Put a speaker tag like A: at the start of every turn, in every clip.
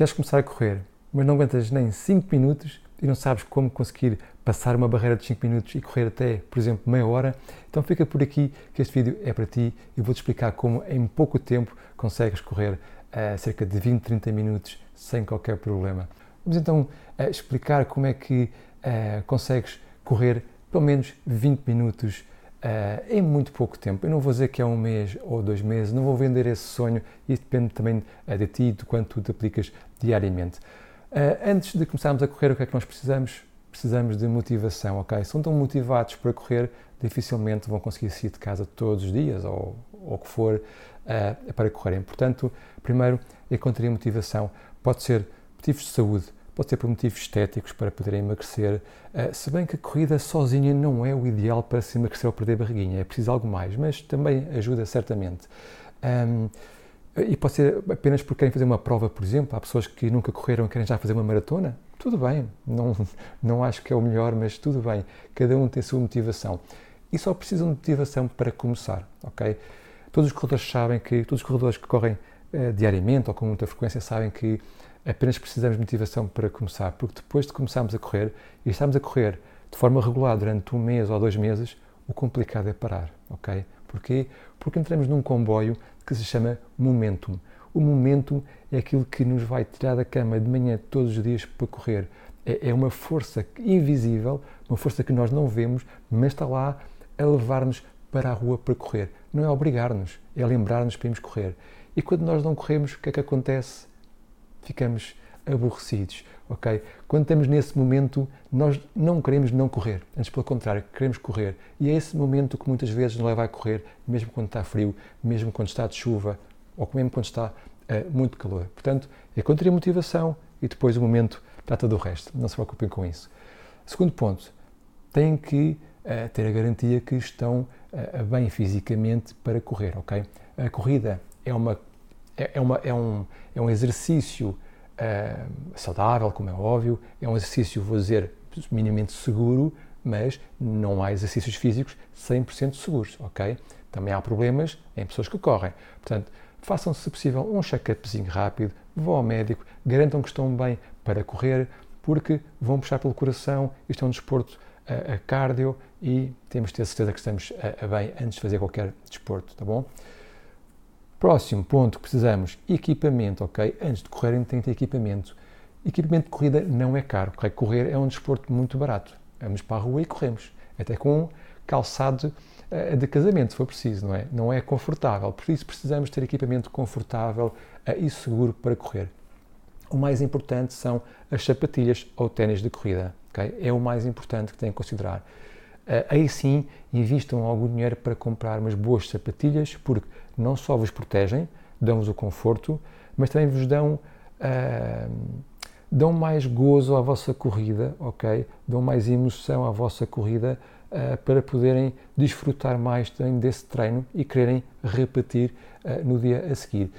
A: Queres começar a correr, mas não aguentas nem 5 minutos e não sabes como conseguir passar uma barreira de 5 minutos e correr até, por exemplo, meia hora, então fica por aqui que este vídeo é para ti e vou-te explicar como em pouco tempo consegues correr a cerca de 20, 30 minutos sem qualquer problema. Vamos então explicar como é que uh, consegues correr pelo menos 20 minutos uh, em muito pouco tempo. Eu não vou dizer que é um mês ou dois meses, não vou vender esse sonho, isso depende também uh, de ti, de quanto tu te aplicas diariamente. antes de começarmos a correr, o que é que nós precisamos? Precisamos de motivação, ok? Se não estão motivados para correr, dificilmente vão conseguir sair de casa todos os dias ou o que for para correrem. Portanto, primeiro, encontrei motivação. Pode ser motivos de saúde, pode ser por motivos estéticos, para poderem emagrecer, uh, se bem que a corrida sozinha não é o ideal para se emagrecer ou perder barriguinha, é preciso algo mais, mas também ajuda certamente. Um, e pode ser apenas porque querem fazer uma prova, por exemplo, há pessoas que nunca correram e querem já fazer uma maratona, tudo bem, não, não acho que é o melhor, mas tudo bem, cada um tem a sua motivação. E só precisam de motivação para começar, ok? Todos os corredores sabem que, todos os corredores que correm uh, diariamente ou com muita frequência sabem que apenas precisamos de motivação para começar, porque depois de começarmos a correr e estamos a correr de forma regular durante um mês ou dois meses, o complicado é parar, ok? Porquê? Porque entramos num comboio que se chama momentum. O momentum é aquilo que nos vai tirar da cama de manhã todos os dias para correr. É, é uma força invisível, uma força que nós não vemos, mas está lá a levar-nos para a rua para correr. Não é obrigar-nos, é lembrar-nos para irmos correr. E quando nós não corremos, o que é que acontece? Ficamos aborrecidos, ok? Quando estamos nesse momento, nós não queremos não correr, antes pelo contrário, queremos correr. E é esse momento que muitas vezes nos leva a correr, mesmo quando está frio, mesmo quando está de chuva, ou mesmo quando está uh, muito calor. Portanto, é quando a motivação e depois o momento trata do resto. Não se preocupem com isso. Segundo ponto, têm que uh, ter a garantia que estão uh, bem fisicamente para correr, ok? A corrida é uma é, é, uma, é, um, é um exercício uh, saudável, como é óbvio, é um exercício, vou dizer, minimamente seguro, mas não há exercícios físicos 100% seguros, ok? Também há problemas em pessoas que correm. Portanto, façam, se possível, um check-upzinho rápido, vão ao médico, garantam que estão bem para correr, porque vão puxar pelo coração, isto é um desporto a, a cardio e temos de ter certeza que estamos a, a bem antes de fazer qualquer desporto, tá bom? Próximo ponto que precisamos, equipamento, ok? Antes de correrem tem que ter equipamento. Equipamento de corrida não é caro, ok? Correr é um desporto muito barato. Vamos para a rua e corremos, até com calçado uh, de casamento, se for preciso, não é? Não é confortável, por isso precisamos ter equipamento confortável uh, e seguro para correr. O mais importante são as sapatilhas ou ténis de corrida? É o mais importante que têm que considerar. Uh, aí sim, investam algum dinheiro para comprar umas boas sapatilhas, porque não só vos protegem, dão-vos o conforto, mas também vos dão, uh, dão mais gozo à vossa corrida, ok? Dão mais emoção à vossa corrida uh, para poderem desfrutar mais também desse treino e quererem repetir uh, no dia a seguir.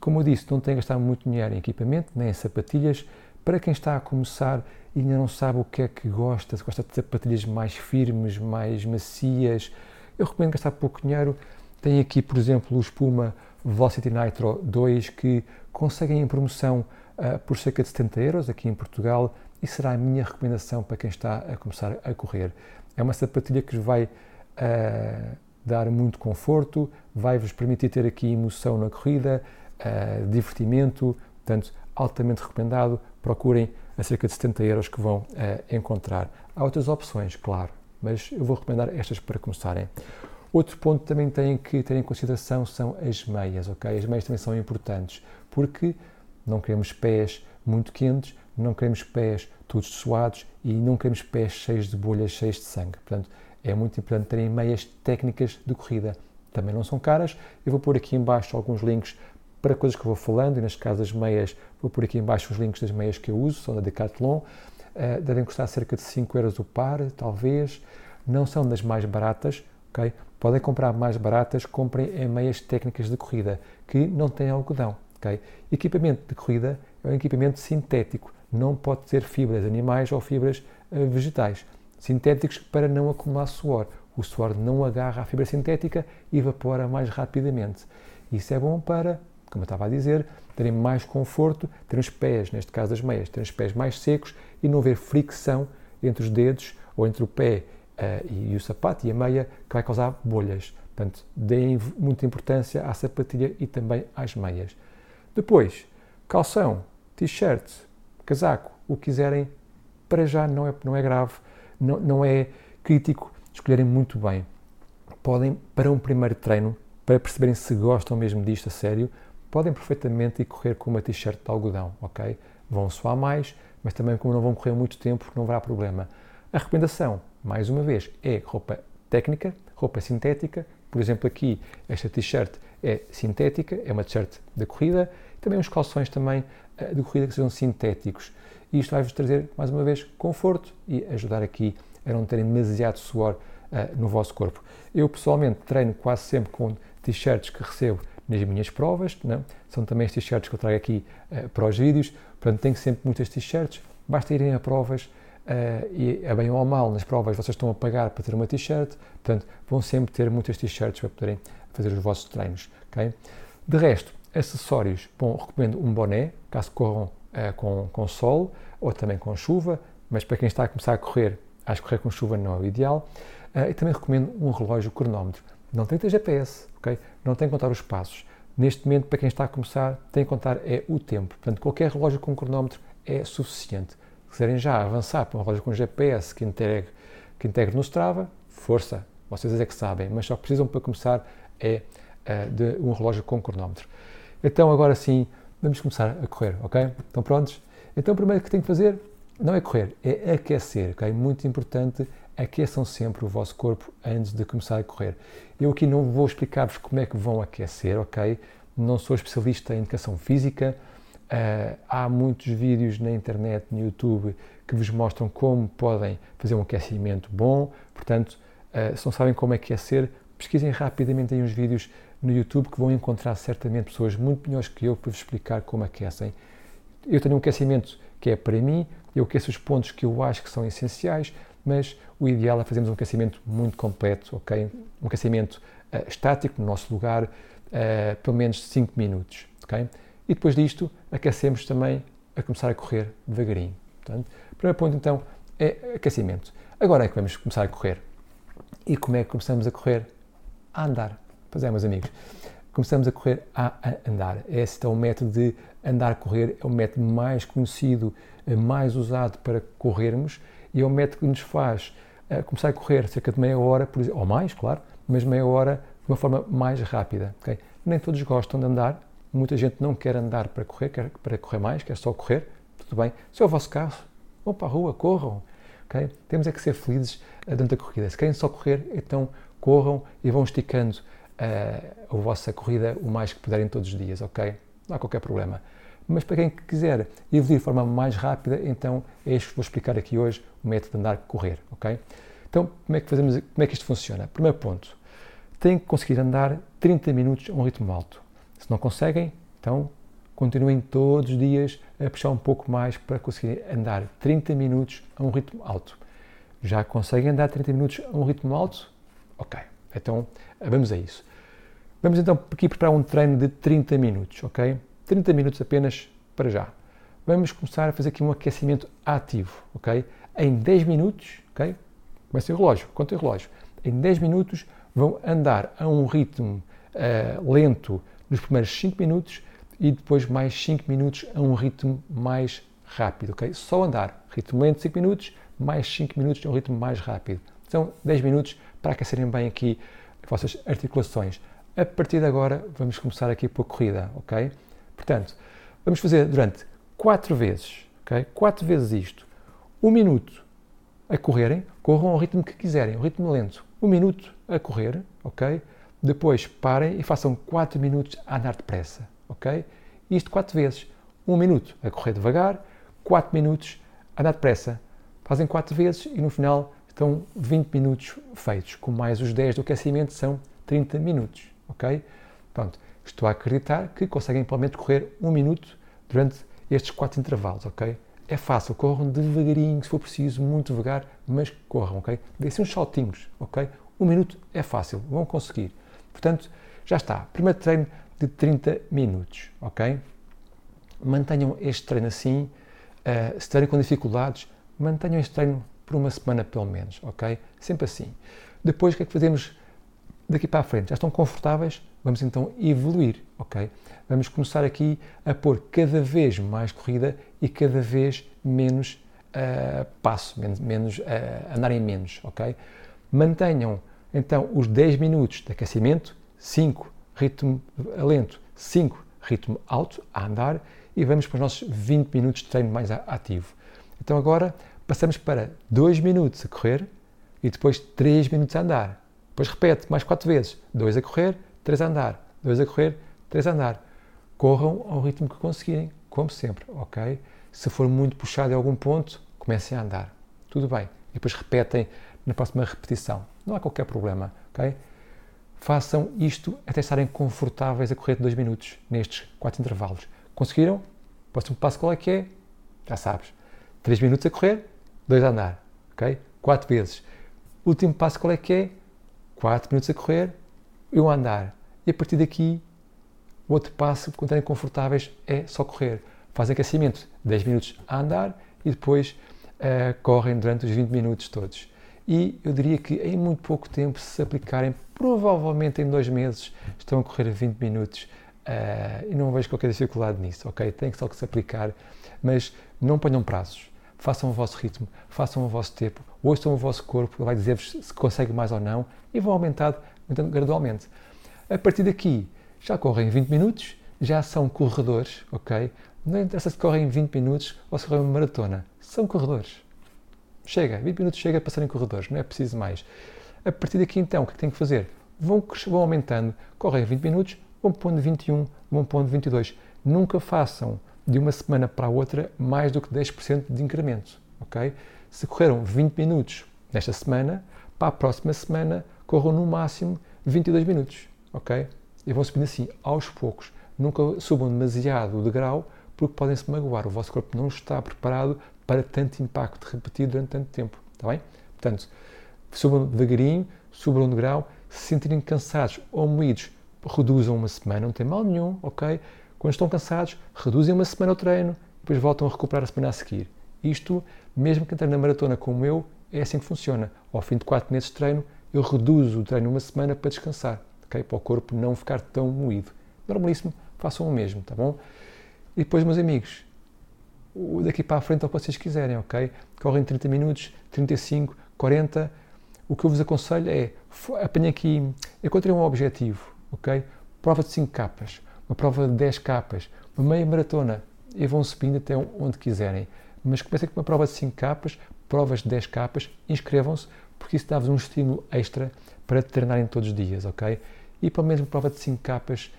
A: Como eu disse, não tem que gastar muito dinheiro em equipamento, nem em sapatilhas. Para quem está a começar e ainda não sabe o que é que gosta, se gosta de sapatilhas mais firmes, mais macias, eu recomendo gastar pouco dinheiro tem aqui, por exemplo, o Espuma Velocity Nitro 2 que conseguem em promoção uh, por cerca de 70 euros aqui em Portugal e será a minha recomendação para quem está a começar a correr. É uma sapatilha que vai uh, dar muito conforto, vai-vos permitir ter aqui emoção na corrida, uh, divertimento, portanto, altamente recomendado. Procurem a cerca de 70 euros que vão encontrar. Há outras opções, claro, mas eu vou recomendar estas para começarem. Outro ponto também têm que ter em consideração são as meias, ok? As meias também são importantes, porque não queremos pés muito quentes, não queremos pés todos suados e não queremos pés cheios de bolhas, cheios de sangue. Portanto, é muito importante terem meias técnicas de corrida. Também não são caras. Eu vou pôr aqui embaixo alguns links para coisas que eu vou falando e nas casas meias vou pôr aqui embaixo os links das meias que eu uso, são da Decathlon. Uh, devem custar cerca de 5 euros o par, talvez. Não são das mais baratas, ok? Podem comprar mais baratas, comprem em meias técnicas de corrida, que não têm algodão. Okay? Equipamento de corrida é um equipamento sintético, não pode ter fibras animais ou fibras uh, vegetais. Sintéticos para não acumular suor. O suor não agarra à fibra sintética e evapora mais rapidamente. Isso é bom para como eu estava a dizer, terem mais conforto, terem os pés, neste caso das meias, terem os pés mais secos e não haver fricção entre os dedos ou entre o pé uh, e, e o sapato e a meia que vai causar bolhas. Portanto, deem muita importância à sapatilha e também às meias. Depois, calção, t-shirt, casaco, o que quiserem, para já não é, não é grave, não, não é crítico, escolherem muito bem. Podem, para um primeiro treino, para perceberem se gostam mesmo disto a sério, podem perfeitamente ir correr com uma t-shirt de algodão, ok? Vão suar mais, mas também como não vão correr muito tempo, não haverá problema. A recomendação, mais uma vez, é roupa técnica, roupa sintética. Por exemplo, aqui esta t-shirt é sintética, é uma t-shirt da corrida. Também os calções também uh, de corrida que sejam sintéticos. E isto vai-vos trazer, mais uma vez, conforto e ajudar aqui a não terem demasiado suor uh, no vosso corpo. Eu, pessoalmente, treino quase sempre com t-shirts que recebo nas minhas provas, não? são também as t-shirts que eu trago aqui uh, para os vídeos, portanto tenho sempre muitas t-shirts, basta irem a provas uh, e a bem ou a mal nas provas vocês estão a pagar para ter uma t-shirt, portanto vão sempre ter muitas t-shirts para poderem fazer os vossos treinos, ok? De resto, acessórios, bom, recomendo um boné, caso corram uh, com, com sol ou também com chuva, mas para quem está a começar a correr, acho que correr com chuva não é o ideal, e também recomendo um relógio cronómetro, não tem GPS, Não tem que contar os passos. Neste momento, para quem está a começar, tem que contar é o tempo. Portanto, qualquer relógio com cronómetro é suficiente. Se quiserem já avançar para um relógio com GPS que integre, que integre no Strava, força, vocês é que sabem, mas só precisam para começar é uh, de um relógio com cronómetro. Então, agora sim, vamos começar a correr, ok? Estão prontos? Então, o primeiro que tem que fazer não é correr, é aquecer, ok? Muito importante aqueçam sempre o vosso corpo antes de começar a correr. Eu aqui não vou explicar-vos como é que vão aquecer, ok? Não sou especialista em educação física. Uh, há muitos vídeos na internet, no YouTube, que vos mostram como podem fazer um aquecimento bom. Portanto, uh, se não sabem como aquecer, pesquisem rapidamente aí uns vídeos no YouTube que vão encontrar certamente pessoas muito melhores que eu para vos explicar como aquecem. Eu tenho um aquecimento que é para mim, eu aqueço os pontos que eu acho que são essenciais, mas o ideal é fazermos um aquecimento muito completo, ok? Um aquecimento uh, estático no nosso lugar, uh, pelo menos 5 minutos, ok? E depois disto, aquecemos também a começar a correr devagarinho. Portanto, o primeiro ponto então é aquecimento. Agora é que vamos começar a correr. E como é que começamos a correr? A andar. Pois é, meus amigos. Começamos a correr a, andar. Este é o método de andar-correr, é o método mais conhecido, eh, mais usado para corrermos e é o método que nos faz uh, começar a correr cerca de meia hora, por ou mais, claro, mas meia hora de uma forma mais rápida. Okay? Nem todos gostam de andar, muita gente não quer andar para correr, quer para correr mais, quer só correr, tudo bem. Se é o vosso caso, vão para a rua, corram. Okay? Temos é que ser felizes uh, durante a corrida. Se querem só correr, então corram e vão esticando uh, a vossa corrida o mais que puderem todos os dias, ok? Não há qualquer problema. Mas para quem quiser evoluir de forma mais rápida, então é isto que vou explicar aqui hoje, o método de andar correr, ok? Então, como é que fazemos, como é que isto funciona? Primeiro ponto, têm que conseguir andar 30 minutos a um ritmo alto. Se não conseguem, então continuem todos os dias a puxar um pouco mais para conseguir andar 30 minutos a um ritmo alto. Já conseguem andar 30 minutos a um ritmo alto? Ok, então vamos a isso. Vamos então aqui preparar um treino de 30 minutos, ok? 30 minutos apenas para já. Vamos começar a fazer aqui um aquecimento ativo, ok? Em 10 minutos, ok? Começa o relógio, conta o relógio. Em 10 minutos vão andar a um ritmo uh, lento nos primeiros 5 minutos e depois mais 5 minutos a um ritmo mais rápido, ok? Só andar, ritmo lento 5 minutos, mais 5 minutos a um ritmo mais rápido. São 10 minutos para aquecerem bem aqui as vossas articulações. A partir de agora vamos começar aqui por corrida, ok? Portanto, vamos fazer durante 4 vezes, ok? 4 vezes isto. Um minuto a correrem, corram ao ritmo que quiserem, o ritmo lento. Um minuto a correr, ok? Depois parem e façam 4 minutos a andar depressa, ok? Isto 4 vezes. Um minuto a correr devagar, 4 minutos a andar depressa. Fazem 4 vezes e no final estão 20 minutos feitos, com mais os 10 do aquecimento são 30 minutos, ok? Pronto. Estou a acreditar que conseguem provavelmente correr um minuto durante estes quatro intervalos, ok? É fácil, corram devagarinho, se for preciso, muito devagar, mas corram, ok? Dêem uns saltinhos, ok? Um minuto é fácil, vão conseguir. Portanto, já está. Primeiro treino de 30 minutos, ok? Mantenham este treino assim, uh, se estiverem com dificuldades, mantenham este treino por uma semana pelo menos, ok? Sempre assim. Depois, o que é que fazemos daqui para a frente? Já estão confortáveis? Vamos então evoluir, ok? Vamos começar aqui a pôr cada vez mais corrida e cada vez menos uh, passo, menos, menos uh, andarem menos, ok? Mantenham então os 10 minutos de aquecimento, 5 ritmo lento, 5 ritmo alto a andar e vamos para os nossos 20 minutos de treino mais ativo. Então agora passamos para 2 minutos a correr e depois 3 minutos a andar. Depois repete mais 4 vezes, 2 a correr, 3 a andar, 2 a correr, 3 a andar. Corram ao ritmo que conseguirem, como sempre, ok? Se for muito puxado em algum ponto, comecem a andar. Tudo bem. E depois repetem na próxima repetição. Não há qualquer problema, ok? Façam isto até estarem confortáveis a correr 2 minutos nestes 4 intervalos. Conseguiram? O próximo passo qual é que é? Já sabes. 3 minutos a correr, 2 a andar, ok? 4 vezes. Último passo qual é que é? 4 minutos a correr, 1 a andar. E a partir daqui, o outro passo, quando estarem confortáveis, é só correr. Fazem aquecimento, 10 minutos a andar e depois uh, correm durante os 20 minutos todos. E eu diria que em muito pouco tempo, se aplicarem, provavelmente em dois meses, estão a correr 20 minutos uh, e não vejo qualquer dificuldade nisso, ok? Tem só que se aplicar, mas não ponham prazos. Façam o vosso ritmo, façam o vosso tempo, ouçam o vosso corpo, ele vai dizer-vos se consegue mais ou não e vão aumentando, aumentando gradualmente. A partir daqui, já correm 20 minutos, já são corredores, ok? Não interessa se correm 20 minutos ou se correm uma maratona, são corredores. Chega, 20 minutos chega a passar em corredores, não é preciso mais. A partir daqui então, o que têm que fazer? Vão, vão aumentando, correm 20 minutos, vão pondo 21, vão pondo 22. Nunca façam de uma semana para a outra mais do que 10% de incremento, ok? Se correram 20 minutos nesta semana, para a próxima semana corram no máximo 22 minutos, ok? E vão subindo assim, aos poucos. Nunca subam demasiado o degrau, porque podem se magoar. O vosso corpo não está preparado para tanto impacto repetido durante tanto tempo, está bem? Portanto, subam devagarinho, subam de grau, se sentirem cansados ou moídos, reduzam uma semana, não tem mal nenhum, ok? Quando estão cansados, reduzem uma semana o treino, depois voltam a recuperar a semana a seguir. Isto, mesmo que entrem na maratona como eu, é assim que funciona. Ao fim de 4 meses de treino, eu reduzo o treino uma semana para descansar, ok? Para o corpo não ficar tão moído. Normalíssimo, façam o mesmo, tá bom? E depois, meus amigos, daqui para a frente é o que vocês quiserem, ok? Correm 30 minutos, 35, 40. O que eu vos aconselho é, apanhem aqui, encontrem um objetivo, ok? Prova de 5 capas, uma prova de 10 capas, uma meia maratona, e vão subindo até onde quiserem. Mas comecem com uma prova de 5 capas, provas de 10 capas, inscrevam-se, porque isso dá-vos um estímulo extra para treinarem todos os dias, ok? E pelo menos uma prova de 5 capas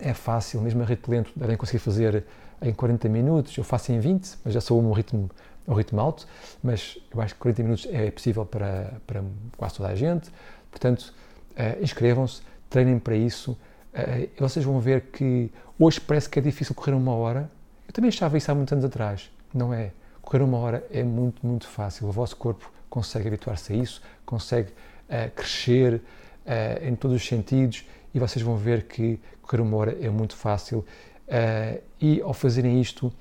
A: é fácil, mesmo a ritmo lento devem conseguir fazer em 40 minutos, eu faço em 20, mas já sou um ritmo, um ritmo alto, mas eu acho que 40 minutos é possível para, para quase toda a gente, portanto, uh, inscrevam-se, treinem para isso, uh, vocês vão ver que hoje parece que é difícil correr uma hora, eu também achava isso há muitos anos atrás, não é? Correr uma hora é muito, muito fácil, o vosso corpo consegue habituar-se a isso, consegue uh, crescer em todos os sentidos. E vocês vão ver que correr uma hora é muito fácil. Uh, e ao fazerem isto,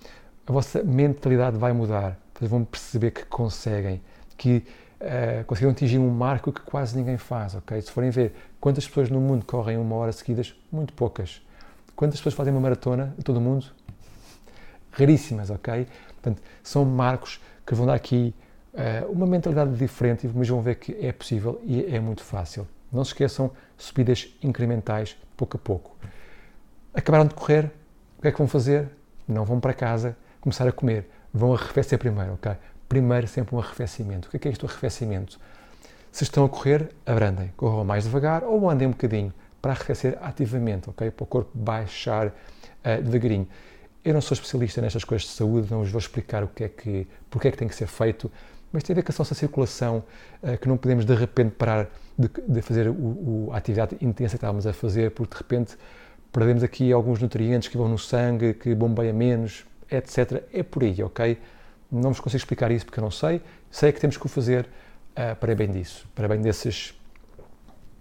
A: a vossa mentalidade vai mudar. Vocês vão perceber que conseguem, que uh, conseguiram atingir um marco que quase ninguém faz, ok? Se forem ver quantas pessoas no mundo correm uma hora seguidas, muito poucas. Quantas pessoas fazem uma maratona em todo o mundo? Raríssimas, ok? Portanto, são marcos que vão dar aqui uh, uma mentalidade diferente, mas vão ver que é possível e é muito fácil. Não se esqueçam, subidas incrementais, pouco a pouco. Acabaram de correr, que é que vão fazer? Não vão para casa começar a comer, vão arrefecer primeiro, ok? Primeiro sempre um arrefecimento. O que é, que é isto arrefecimento? Se estão a correr, abrandem, corram mais devagar ou andem um bocadinho para arrefecer ativamente, ok? Para o corpo baixar uh, devagarinho. Eu não sou especialista nestas coisas de saúde, não vos vou explicar o que é que, porque é que tem que ser feito, mas tem a ver com a nossa circulação, uh, que não podemos de repente parar de, de fazer o, o, a atividade intensa que estávamos a fazer, porque de repente perdemos aqui alguns nutrientes que vão no sangue, que bombeia menos, etc. É por aí, ok? Não vos consigo explicar isso porque eu não sei. Sei que temos que o fazer uh, para bem disso, para bem desses,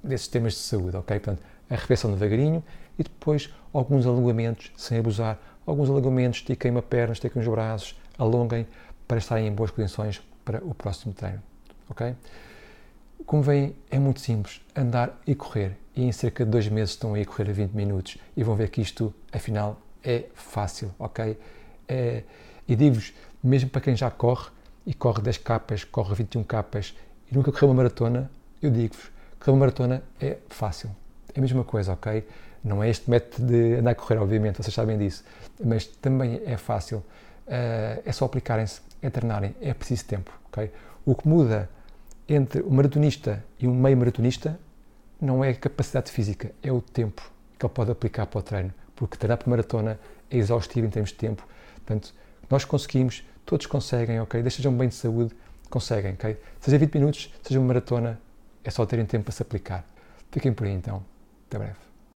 A: desses temas de saúde, ok? Portanto, a refeição devagarinho e depois alguns alongamentos sem abusar. Alguns alongamentos, estiquem uma perna, estiquem os braços, alonguem para estarem em boas condições para o próximo treino. Ok? Como veem, é muito simples andar e correr. E em cerca de dois meses estão aí a correr a 20 minutos e vão ver que isto, afinal, é fácil, ok? É, e digo-vos, mesmo para quem já corre e corre 10 capas, corre 21 capas e nunca correu uma maratona, eu digo-vos, correr uma maratona é fácil. É a mesma coisa, ok? Não é este método de andar a correr, obviamente, vocês sabem disso, mas também é fácil. Uh, é só aplicarem-se, é treinarem, é preciso tempo, ok? O que muda entre o maratonista e um meio maratonista não é a capacidade física, é o tempo que ele pode aplicar para o treino, porque treinar para maratona é exaustivo em termos de tempo. Portanto, nós conseguimos, todos conseguem, ok? Desde sejam bem de saúde, conseguem, ok? Seja 20 minutos, seja uma maratona, é só terem tempo para se aplicar. Fiquem por aí então. Até breve.